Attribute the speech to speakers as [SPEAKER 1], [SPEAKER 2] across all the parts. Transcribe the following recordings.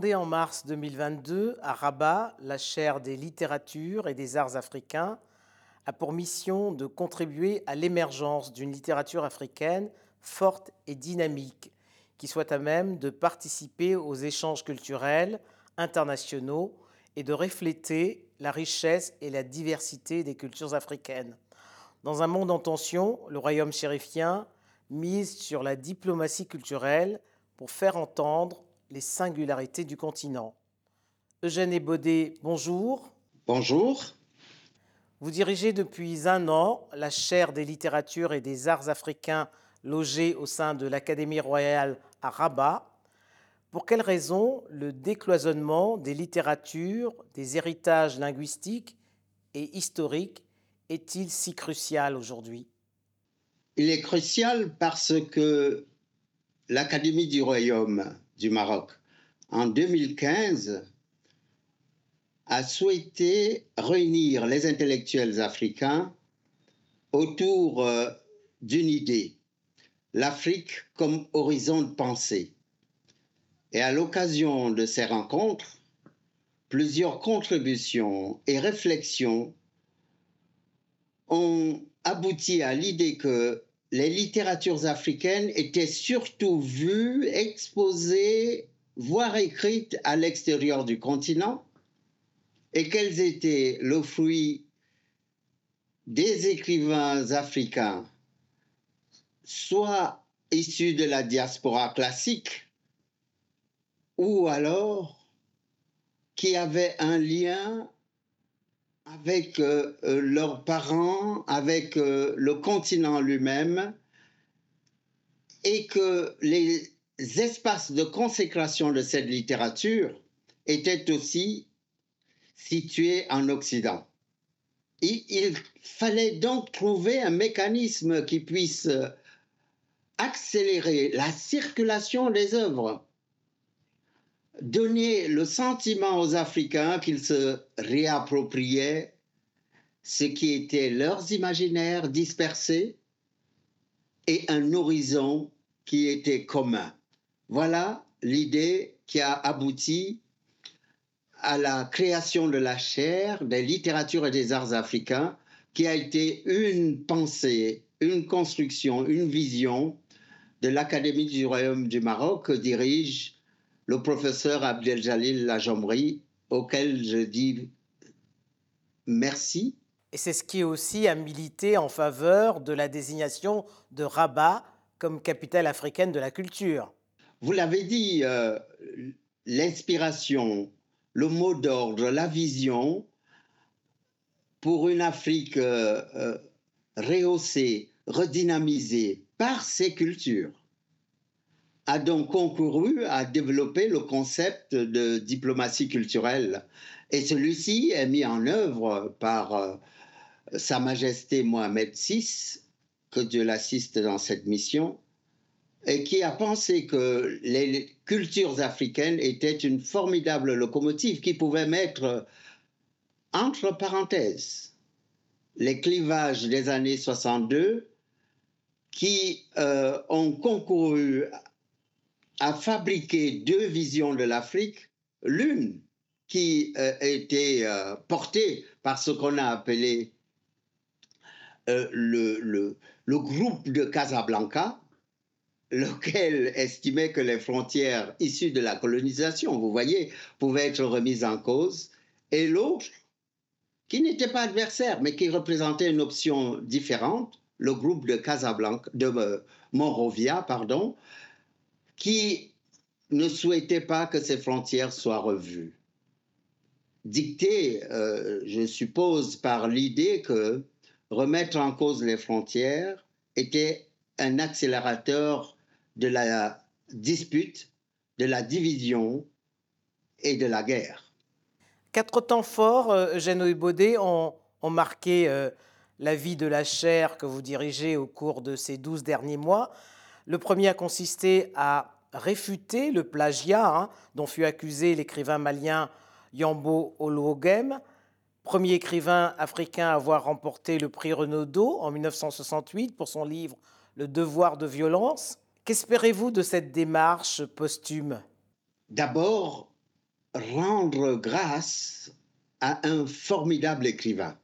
[SPEAKER 1] Fondée en mars 2022 à Rabat, la chaire des littératures et des arts africains a pour mission de contribuer à l'émergence d'une littérature africaine forte et dynamique, qui soit à même de participer aux échanges culturels internationaux et de refléter la richesse et la diversité des cultures africaines. Dans un monde en tension, le royaume chérifien mise sur la diplomatie culturelle pour faire entendre les singularités du continent. Eugène Ebaudet, bonjour.
[SPEAKER 2] Bonjour.
[SPEAKER 1] Vous dirigez depuis un an la chaire des littératures et des arts africains logée au sein de l'Académie royale à Rabat. Pour quelles raisons le décloisonnement des littératures, des héritages linguistiques et historiques est-il si crucial aujourd'hui?
[SPEAKER 2] Il est crucial parce que l'Académie du Royaume du Maroc, en 2015, a souhaité réunir les intellectuels africains autour euh, d'une idée, l'Afrique comme horizon de pensée. Et à l'occasion de ces rencontres, plusieurs contributions et réflexions ont abouti à l'idée que les littératures africaines étaient surtout vues, exposées, voire écrites à l'extérieur du continent, et qu'elles étaient le fruit des écrivains africains, soit issus de la diaspora classique, ou alors qui avaient un lien avec euh, euh, leurs parents, avec euh, le continent lui-même, et que les espaces de consécration de cette littérature étaient aussi situés en Occident. il fallait donc trouver un mécanisme qui puisse accélérer la circulation des œuvres donner le sentiment aux Africains qu'ils se réappropriaient ce qui était leurs imaginaires dispersés et un horizon qui était commun. Voilà l'idée qui a abouti à la création de la chaire des littératures et des arts africains, qui a été une pensée, une construction, une vision de l'Académie du Royaume du Maroc que dirige le professeur Abdeljalil Lajomri, auquel je dis merci.
[SPEAKER 1] Et c'est ce qui aussi a milité en faveur de la désignation de Rabat comme capitale africaine de la culture.
[SPEAKER 2] Vous l'avez dit, euh, l'inspiration, le mot d'ordre, la vision pour une Afrique euh, euh, rehaussée, redynamisée par ses cultures a donc concouru à développer le concept de diplomatie culturelle. Et celui-ci est mis en œuvre par euh, Sa Majesté Mohamed VI, que Dieu l'assiste dans cette mission, et qui a pensé que les cultures africaines étaient une formidable locomotive qui pouvait mettre entre parenthèses les clivages des années 62 qui euh, ont concouru a fabriqué deux visions de l'Afrique, l'une qui euh, était euh, portée par ce qu'on a appelé euh, le, le, le, groupe de Casablanca, lequel estimait que les frontières issues de la colonisation, vous voyez, pouvaient être remises en cause, et l'autre, qui n'était pas adversaire, mais qui représentait une option différente, le groupe de Casablanca, de Monrovia, pardon, qui ne souhaitait pas que ces frontières soient revues. Dictée, euh, je suppose, par l'idée que remettre en cause les frontières était un accélérateur de la dispute, de la division et de la guerre.
[SPEAKER 1] Quatre temps forts, euh, Eugène Baudet, ont, ont marqué euh, la vie de la chaire que vous dirigez au cours de ces douze derniers mois. Le premier a consisté à réfuter le plagiat hein, dont fut accusé l'écrivain malien Yambo Oluogem, premier écrivain africain à avoir remporté le prix Renaudot en 1968 pour son livre Le devoir de violence. Qu'espérez-vous de cette démarche posthume?
[SPEAKER 2] D'abord, rendre grâce à un formidable écrivain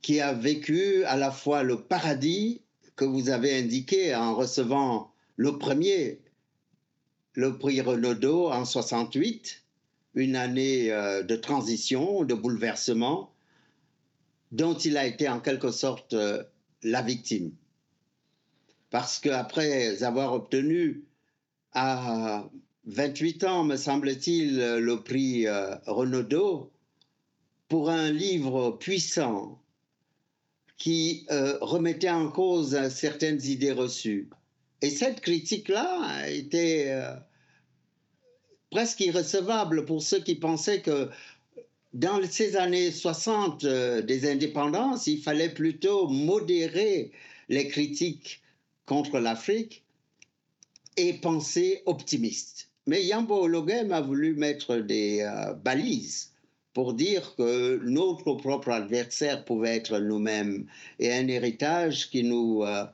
[SPEAKER 2] qui a vécu à la fois le paradis que vous avez indiqué en recevant le premier, le prix Renaudot en 68, une année euh, de transition, de bouleversement, dont il a été en quelque sorte euh, la victime. Parce qu'après avoir obtenu à 28 ans, me semble-t-il, le prix euh, Renaudot, pour un livre puissant qui euh, remettait en cause certaines idées reçues. Et cette critique-là était euh, presque irrecevable pour ceux qui pensaient que dans ces années 60 euh, des indépendances, il fallait plutôt modérer les critiques contre l'Afrique et penser optimiste. Mais Yambo Ologem a voulu mettre des balises pour dire que notre propre adversaire pouvait être nous-mêmes. Et un héritage qui nous euh,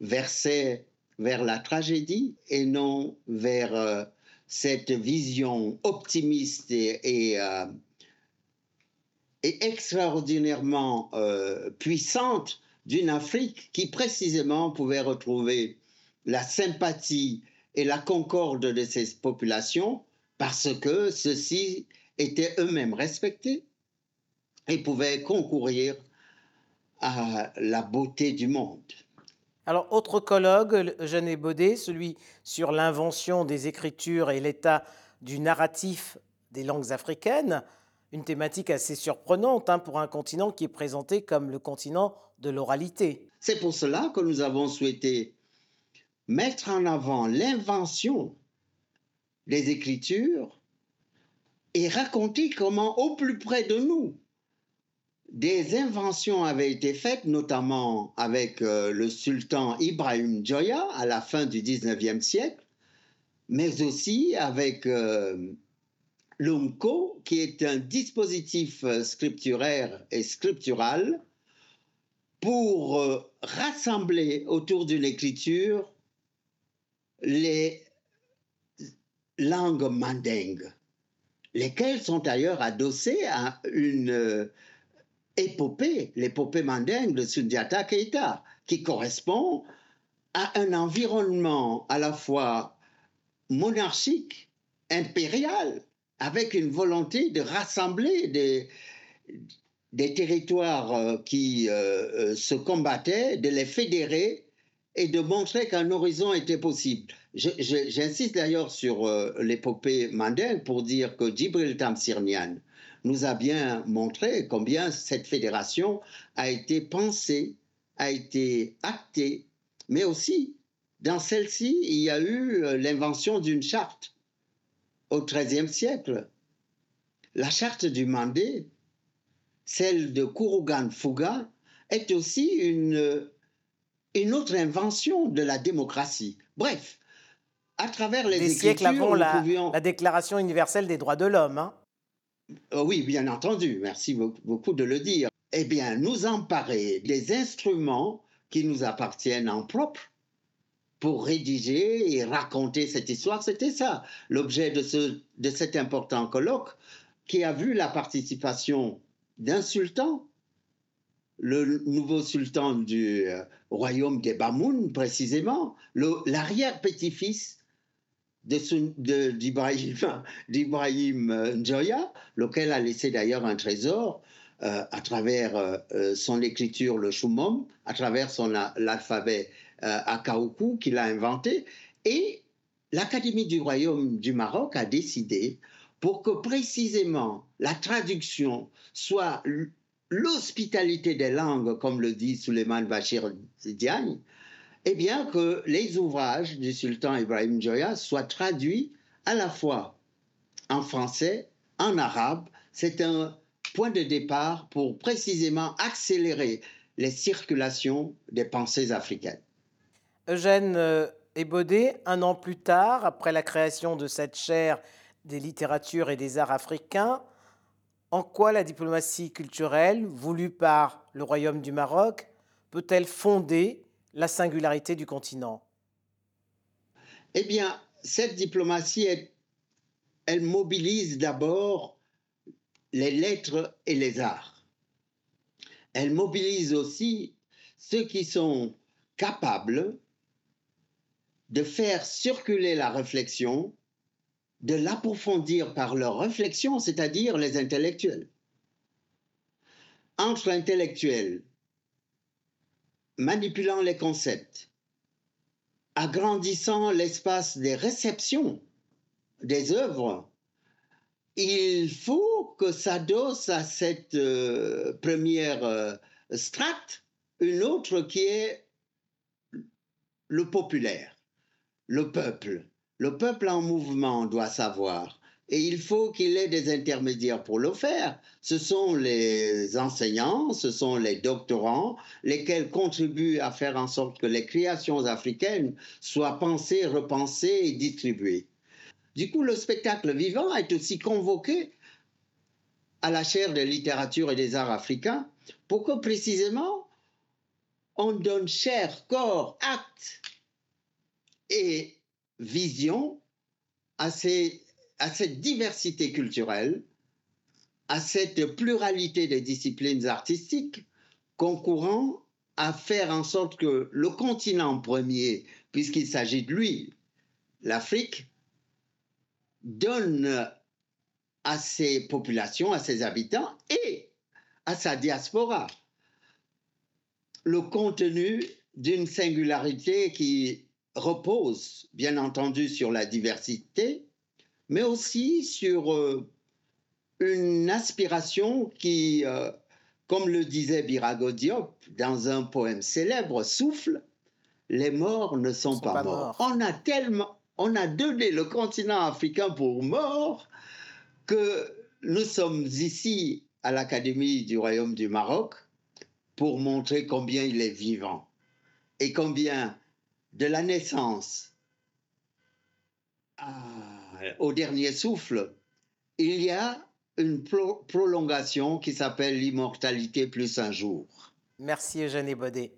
[SPEAKER 2] versait vers la tragédie et non vers euh, cette vision optimiste et, euh, extraordinairement puissante d'une Afrique qui précisément pouvait retrouver la sympathie et la concorde de ces populations parce que ceci étaient eux-mêmes respectés et pouvaient concourir à la beauté du monde.
[SPEAKER 1] Alors, autre colloque, Eugène Baudet, celui sur l'invention des écritures et l'état du narratif des langues africaines, une thématique assez surprenante hein, pour un continent qui est présenté comme le continent de l'oralité.
[SPEAKER 2] C'est pour cela que nous avons souhaité mettre en avant l'invention des écritures et raconter comment, au plus près de nous, des inventions avaient été faites, notamment avec euh, le sultan Ibrahim Joya à la fin du 19e siècle, mais aussi avec euh, l'UMCO, qui est un dispositif euh, scripturaire et scriptural pour rassembler autour d'une écriture les langues mandingues lesquels sont d'ailleurs adossés à une euh, épopée, l'épopée mandingue de Sundiata Keita, qui correspond à un environnement à la fois monarchique, impérial, avec une volonté de rassembler des, territoires euh, qui euh, se combattaient, de les fédérer et de montrer qu'un horizon était possible. J'insiste d'ailleurs sur euh, l'épopée mandingue pour dire que Djibril Tamsirnian nous a bien montré combien cette fédération a été pensée, a été actée, mais aussi dans celle-ci, il y a eu euh, l'invention d'une charte au XIIIe siècle. La charte du Mandé, celle de Kurugan Fuga, est aussi une, une autre invention de la démocratie. Bref, à travers les
[SPEAKER 1] des siècles avant la, la, Déclaration universelle des droits de l'homme. Hein.
[SPEAKER 2] Euh, oui, bien entendu, merci beaucoup de le dire. Eh bien, nous emparer des instruments qui nous appartiennent en propre pour rédiger et raconter cette histoire, c'était ça, l'objet de, ce, de cet important colloque qui a vu la participation d'un sultan, le nouveau sultan du euh, royaume des Bamoun, précisément, l'arrière-petit-fils d'Ibrahim Njoya, lequel a laissé d'ailleurs un trésor euh, à travers euh, euh, son écriture, le Shumom, à travers son l'alphabet Akaoukou qu'il a inventé. Et l'Académie du Royaume du Maroc a décidé pour que précisément la traduction soit l'hospitalité des langues, comme le dit Suleiman Bachir Diagne, eh bien que les ouvrages du sultan Ibrahim Joya soient traduits à la fois en français, en arabe. C'est un point de départ pour précisément accélérer les circulations des pensées africaines.
[SPEAKER 1] Eugène euh, Ebaudet, un an plus tard, après la création de cette chaire des littératures et des arts africains, en quoi la diplomatie culturelle voulue par le Royaume du Maroc peut-elle fonder la singularité du continent?
[SPEAKER 2] Eh bien, cette diplomatie elle mobilise d'abord les lettres et les arts. Elle mobilise aussi ceux qui sont capables de faire circuler la réflexion, de l'approfondir par leur réflexion, c'est-à-dire les intellectuels. Entre intellectuels, manipulant les concepts, agrandissant l'espace des réceptions des œuvres, il faut que s'adosse à cette euh, première euh, strate une autre qui est le populaire, le peuple. Le peuple en mouvement doit savoir. Et il faut qu'il ait des intermédiaires pour le faire. Ce sont les enseignants, ce sont les doctorants, lesquels contribuent à faire en sorte que les créations africaines soient pensées, repensées et distribuées. Du coup, le spectacle vivant est aussi convoqué à la chaire de littérature et des arts africains pour que précisément? On donne chair, corps, acte et vision à, à cette diversité culturelle, à cette pluralité des disciplines artistiques concourant à faire en sorte que le continent premier, puisqu'il s'agit de lui, l'Afrique, donne à ses populations, à ses habitants et à sa diaspora le contenu d'une singularité qui repose, bien entendu, sur la diversité, mais aussi sur euh, une aspiration qui, euh, comme le disait Birago Diop dans un poème célèbre, souffle, les morts ne sont, pas, morts. On a tellement, on a donné le continent africain pour mort que nous sommes ici à l'Académie du Royaume du Maroc pour montrer combien il est vivant et combien de la naissance au dernier souffle, il y a une prolongation qui s'appelle l'immortalité plus un jour.
[SPEAKER 1] Merci Eugène Baudet.